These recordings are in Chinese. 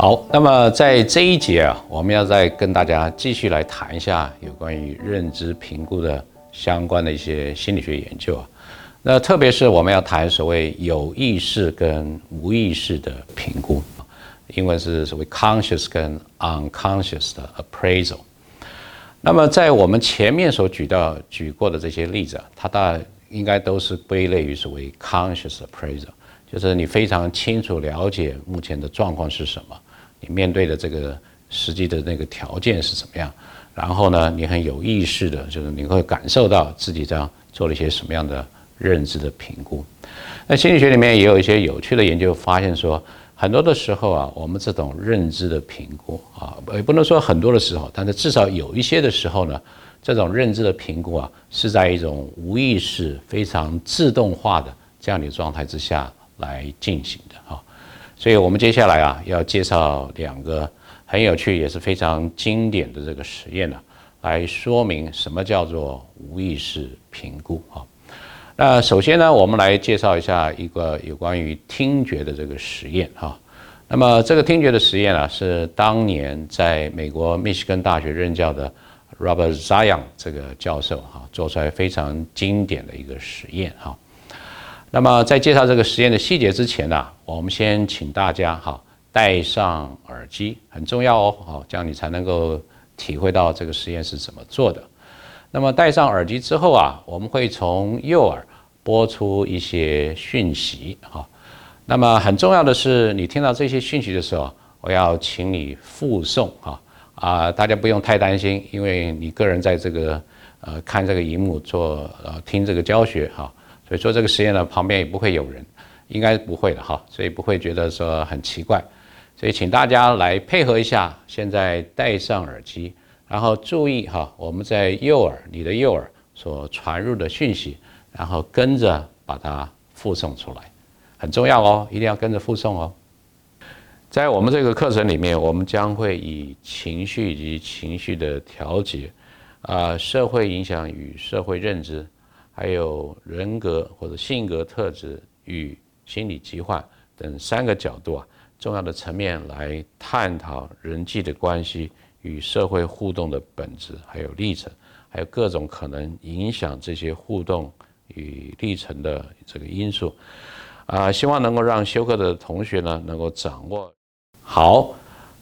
好，那么在这一节啊，我们要再跟大家继续来谈一下有关于认知评估的相关的一些心理学研究啊。那特别是我们要谈所谓有意识跟无意识的评估，英文是所谓 conscious 跟 unconscious 的 appraisal。那么在我们前面所举到举过的这些例子啊，它大应该都是归类于所谓 conscious appraisal，就是你非常清楚了解目前的状况是什么，你面对的这个实际的那个条件是怎么样，然后呢，你很有意识的，就是你会感受到自己这样做了一些什么样的。认知的评估，那心理学里面也有一些有趣的研究，发现说，很多的时候啊，我们这种认知的评估啊，也不能说很多的时候，但是至少有一些的时候呢，这种认知的评估啊，是在一种无意识、非常自动化的这样的状态之下来进行的哈。所以我们接下来啊，要介绍两个很有趣也是非常经典的这个实验呢，来说明什么叫做无意识评估啊。那首先呢，我们来介绍一下一个有关于听觉的这个实验哈。那么这个听觉的实验啊，是当年在美国密西根大学任教的 Robert Zion 这个教授哈做出来非常经典的一个实验哈。那么在介绍这个实验的细节之前呢，我们先请大家哈戴上耳机，很重要哦，好，这样你才能够体会到这个实验是怎么做的。那么戴上耳机之后啊，我们会从右耳播出一些讯息哈。那么很重要的是，你听到这些讯息的时候，我要请你复诵哈啊，大家不用太担心，因为你个人在这个呃看这个荧幕做呃听这个教学哈，所以做这个实验呢，旁边也不会有人，应该不会的哈，所以不会觉得说很奇怪，所以请大家来配合一下，现在戴上耳机。然后注意哈，我们在右耳，你的右耳所传入的讯息，然后跟着把它复诵出来，很重要哦，一定要跟着复诵哦。在我们这个课程里面，我们将会以情绪以及情绪的调节，啊，社会影响与社会认知，还有人格或者性格特质与心理疾患等三个角度啊，重要的层面来探讨人际的关系。与社会互动的本质，还有历程，还有各种可能影响这些互动与历程的这个因素，啊，希望能够让修课的同学呢能够掌握好。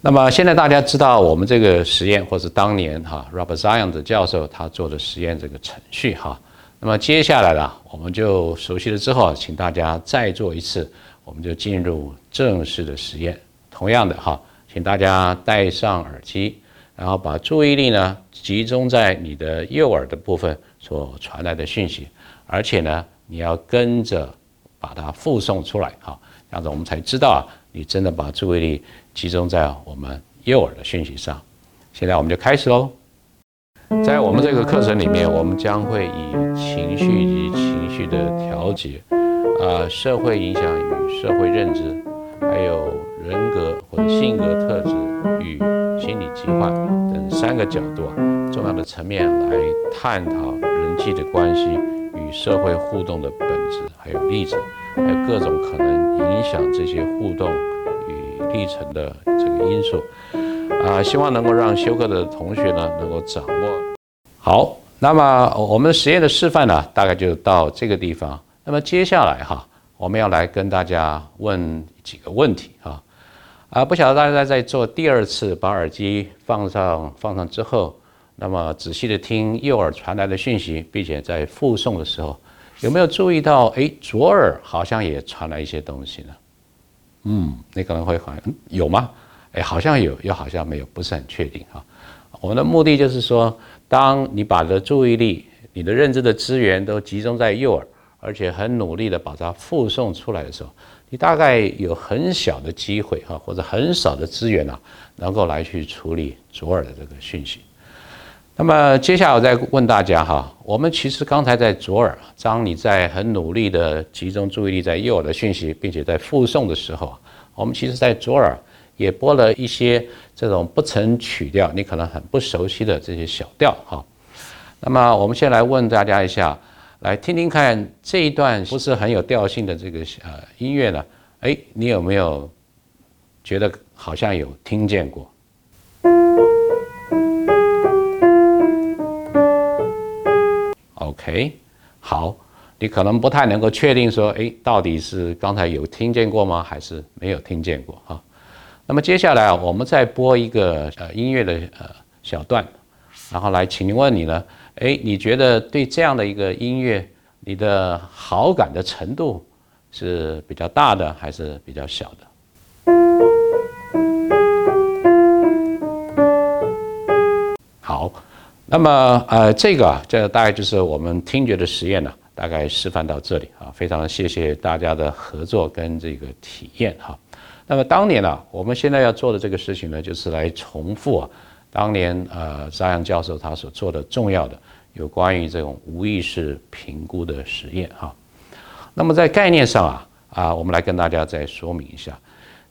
那么现在大家知道我们这个实验，或是当年哈 Robert Zion 的教授他做的实验这个程序哈。那么接下来呢，我们就熟悉了之后，请大家再做一次，我们就进入正式的实验。同样的哈，请大家戴上耳机。然后把注意力呢集中在你的右耳的部分所传来的讯息，而且呢你要跟着把它复诵出来，哈，这样子我们才知道啊，你真的把注意力集中在我们右耳的讯息上。现在我们就开始喽。在我们这个课程里面，我们将会以情绪及情绪的调节，啊，社会影响与社会认知，还有人格或者性格特质与。心理疾患等三个角度啊，重要的层面来探讨人际的关系与社会互动的本质，还有历程，还有各种可能影响这些互动与历程的这个因素啊，希望能够让修课的同学呢能够掌握好。那么我们实验的示范呢，大概就到这个地方。那么接下来哈，我们要来跟大家问几个问题啊。啊，不晓得大家在做第二次把耳机放上放上之后，那么仔细的听右耳传来的讯息，并且在复诵的时候，有没有注意到？哎，左耳好像也传来一些东西呢？嗯，你可能会好像有吗？哎，好像有，又好像没有，不是很确定哈。我们的目的就是说，当你把的注意力、你的认知的资源都集中在右耳，而且很努力的把它复送出来的时候。你大概有很小的机会哈，或者很少的资源啊，能够来去处理左耳的这个讯息。那么接下来我再问大家哈，我们其实刚才在左耳，当你在很努力的集中注意力在右耳的讯息，并且在复诵的时候，我们其实在左耳也播了一些这种不成曲调，你可能很不熟悉的这些小调哈。那么我们先来问大家一下。来听听看这一段不是很有调性的这个呃音乐呢？哎，你有没有觉得好像有听见过。OK，好，你可能不太能够确定说，哎，到底是刚才有听见过吗，还是没有听见过哈？那么接下来啊，我们再播一个呃音乐的呃小段，然后来请问你呢，哎，你觉得对这样的一个音乐，你的好感的程度是比较大的还是比较小的？好，那么呃这个啊，这大概就是我们听觉的实验呢，大概示范到这里啊，非常谢谢大家的合作跟这个体验哈。那么当年呢，我们现在要做的这个事情呢，就是来重复啊，当年呃沙扬教授他所做的重要的有关于这种无意识评估的实验哈。那么在概念上啊啊，我们来跟大家再说明一下，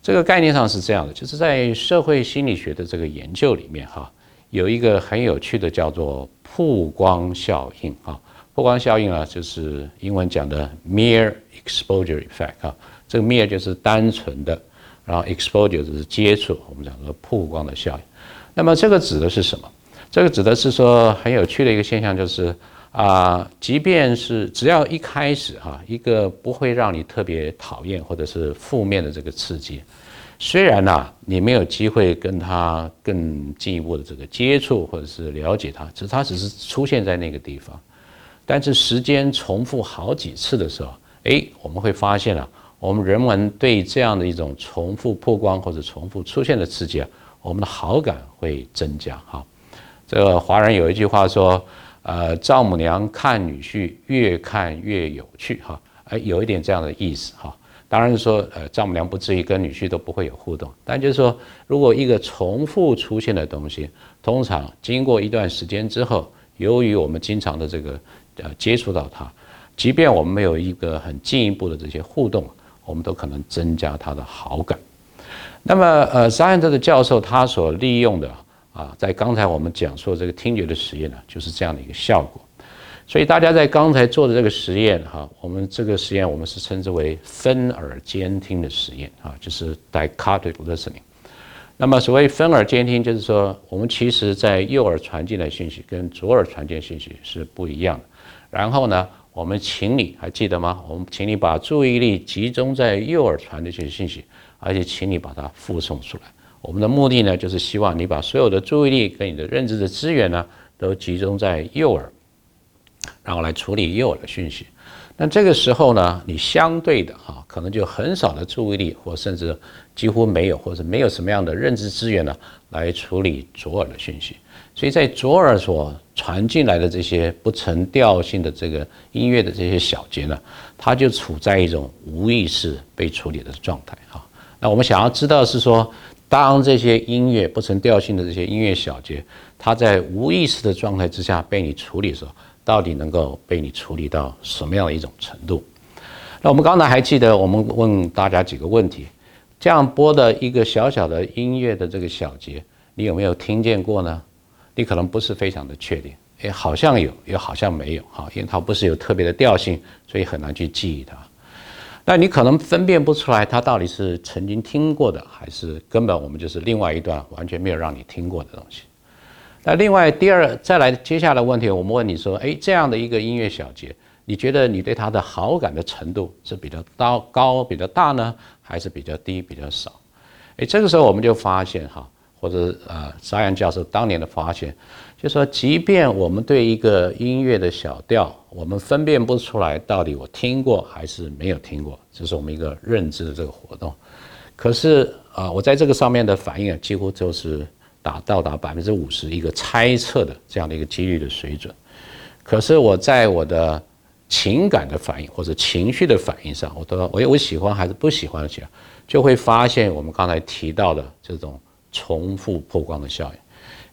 这个概念上是这样的，就是在社会心理学的这个研究里面哈，有一个很有趣的叫做曝光效应啊。曝光效应啊，就是英文讲的 mere exposure effect 啊，这个 mere 就是单纯的。然后 exposure 就是接触，我们讲说曝光的效应。那么这个指的是什么？这个指的是说很有趣的一个现象，就是啊，即便是只要一开始哈，一个不会让你特别讨厌或者是负面的这个刺激，虽然呐你没有机会跟他更进一步的这个接触或者是了解他，只是他只是出现在那个地方，但是时间重复好几次的时候，哎，我们会发现啊。我们人们对这样的一种重复曝光或者重复出现的刺激啊，我们的好感会增加哈。这个华人有一句话说，呃，丈母娘看女婿越看越有趣哈，哎，有一点这样的意思哈。当然说，呃，丈母娘不至于跟女婿都不会有互动，但就是说，如果一个重复出现的东西，通常经过一段时间之后，由于我们经常的这个呃接触到它，即便我们没有一个很进一步的这些互动。我们都可能增加他的好感。那么，呃，沙恩特的教授他所利用的啊，在刚才我们讲说这个听觉的实验呢，就是这样的一个效果。所以大家在刚才做的这个实验哈，我们这个实验我们是称之为分耳监听的实验啊，就是 dichotic listening。那么所谓分耳监听，就是说我们其实在右耳传进来信息跟左耳传进信息是不一样的。然后呢？我们请你还记得吗？我们请你把注意力集中在右耳传的这些信息，而且请你把它复送出来。我们的目的呢，就是希望你把所有的注意力跟你的认知的资源呢，都集中在右耳，然后来处理右耳的讯息。那这个时候呢，你相对的哈，可能就很少的注意力，或甚至几乎没有，或者没有什么样的认知资源呢，来处理左耳的讯息。所以在左耳所传进来的这些不成调性的这个音乐的这些小节呢，它就处在一种无意识被处理的状态哈。那我们想要知道是说，当这些音乐不成调性的这些音乐小节，它在无意识的状态之下被你处理的时候，到底能够被你处理到什么样的一种程度？那我们刚才还记得我们问大家几个问题，这样播的一个小小的音乐的这个小节，你有没有听见过呢？你可能不是非常的确定，哎，好像有，又好像没有，哈，因为它不是有特别的调性，所以很难去记忆它。那你可能分辨不出来，它到底是曾经听过的，还是根本我们就是另外一段完全没有让你听过的东西。那另外第二，再来接下来问题，我们问你说，哎，这样的一个音乐小节，你觉得你对它的好感的程度是比较高高比较大呢，还是比较低比较少？哎，这个时候我们就发现哈。或者啊，沙扬教授当年的发现，就说，即便我们对一个音乐的小调，我们分辨不出来到底我听过还是没有听过，这是我们一个认知的这个活动。可是啊，我在这个上面的反应啊，几乎就是达到达百分之五十一个猜测的这样的一个几率的水准。可是我在我的情感的反应或者情绪的反应上，我都我我喜欢还是不喜欢的，就会发现我们刚才提到的这种。重复曝光的效应，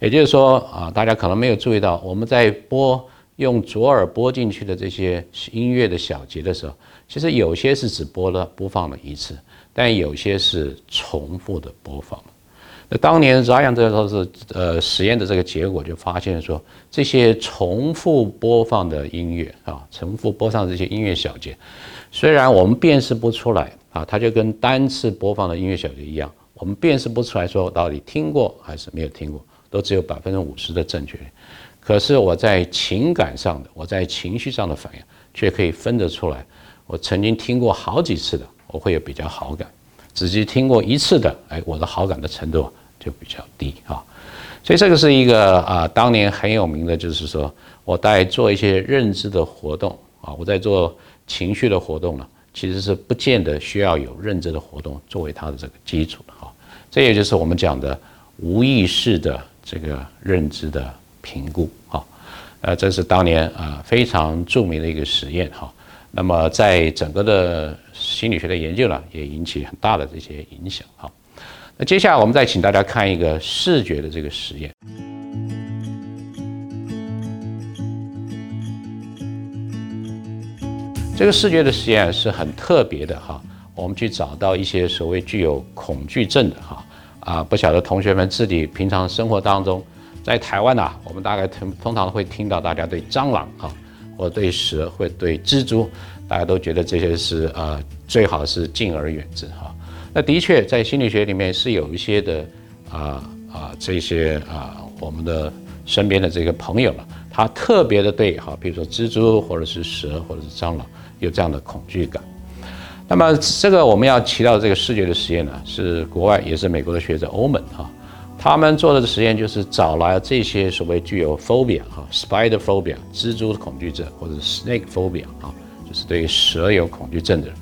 也就是说啊，大家可能没有注意到，我们在播用左耳播进去的这些音乐的小节的时候，其实有些是只播了播放了一次，但有些是重复的播放。那当年这样这都是呃实验的这个结果，就发现说，这些重复播放的音乐啊，重复播放这些音乐小节，虽然我们辨识不出来啊，它就跟单次播放的音乐小节一样。我们辨识不出来说到底听过还是没有听过，都只有百分之五十的正确率。可是我在情感上的，我在情绪上的反应，却可以分得出来。我曾经听过好几次的，我会有比较好感；，只是听过一次的，哎，我的好感的程度就比较低啊。所以这个是一个啊，当年很有名的，就是说我在做一些认知的活动啊，我在做情绪的活动呢。其实是不见得需要有认知的活动作为它的这个基础的哈，这也就是我们讲的无意识的这个认知的评估哈，呃，这是当年啊非常著名的一个实验哈，那么在整个的心理学的研究呢，也引起很大的这些影响哈。那接下来我们再请大家看一个视觉的这个实验。这个视觉的实验是很特别的哈，我们去找到一些所谓具有恐惧症的哈啊，不晓得同学们自己平常生活当中，在台湾呐，我们大概通通常会听到大家对蟑螂哈，或对蛇，或对蜘蛛，大家都觉得这些是呃最好是敬而远之哈。那的确在心理学里面是有一些的啊啊这些啊我们的身边的这个朋友了，他特别的对哈，比如说蜘蛛或者是蛇或者是蟑螂。有这样的恐惧感，那么这个我们要提到这个视觉的实验呢，是国外也是美国的学者欧门哈，他们做的实验就是找来这些所谓具有 phobia 哈，spider phobia 蜘蛛恐惧症或者 snake phobia 啊，就是对于蛇有恐惧症的人，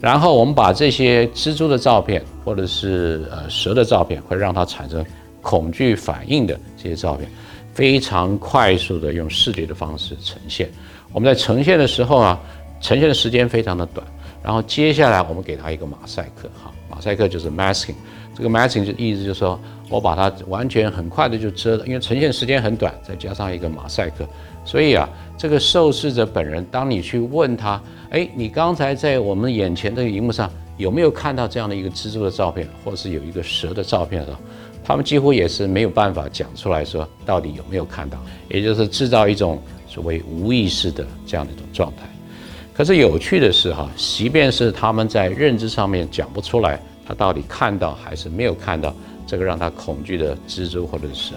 然后我们把这些蜘蛛的照片或者是呃蛇的照片，会让它产生恐惧反应的这些照片，非常快速的用视觉的方式呈现。我们在呈现的时候啊。呈现的时间非常的短，然后接下来我们给他一个马赛克，哈，马赛克就是 masking，这个 masking 就意思就是说我把它完全很快的就遮了，因为呈现时间很短，再加上一个马赛克，所以啊，这个受试者本人，当你去问他，哎，你刚才在我们眼前这个荧幕上有没有看到这样的一个蜘蛛的照片，或是有一个蛇的照片的时候，他们几乎也是没有办法讲出来说到底有没有看到，也就是制造一种所谓无意识的这样的一种状态。可是有趣的是，哈，即便是他们在认知上面讲不出来，他到底看到还是没有看到这个让他恐惧的蜘蛛或者是，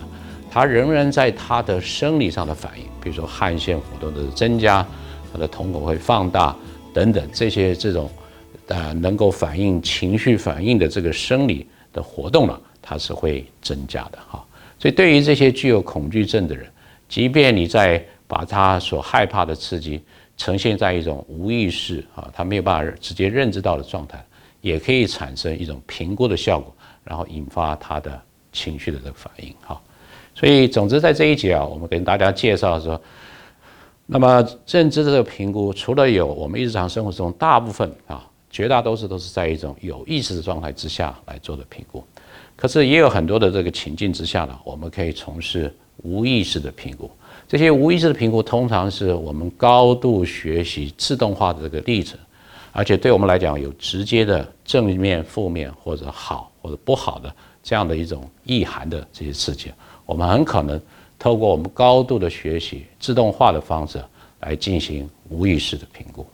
他仍然在他的生理上的反应，比如说汗腺活动的增加，他的瞳孔会放大等等这些这种，呃，能够反映情绪反应的这个生理的活动呢，它是会增加的，哈。所以对于这些具有恐惧症的人，即便你在把他所害怕的刺激。呈现在一种无意识啊，他没有办法直接认知到的状态，也可以产生一种评估的效果，然后引发他的情绪的这个反应哈。所以，总之在这一节啊，我们跟大家介绍说，那么认知的这个评估，除了有我们日常生活中大部分啊，绝大多数都是在一种有意识的状态之下来做的评估，可是也有很多的这个情境之下呢，我们可以从事无意识的评估。这些无意识的评估，通常是我们高度学习自动化的这个例子，而且对我们来讲有直接的正面、负面或者好或者不好的这样的一种意涵的这些刺激，我们很可能透过我们高度的学习自动化的方式来进行无意识的评估。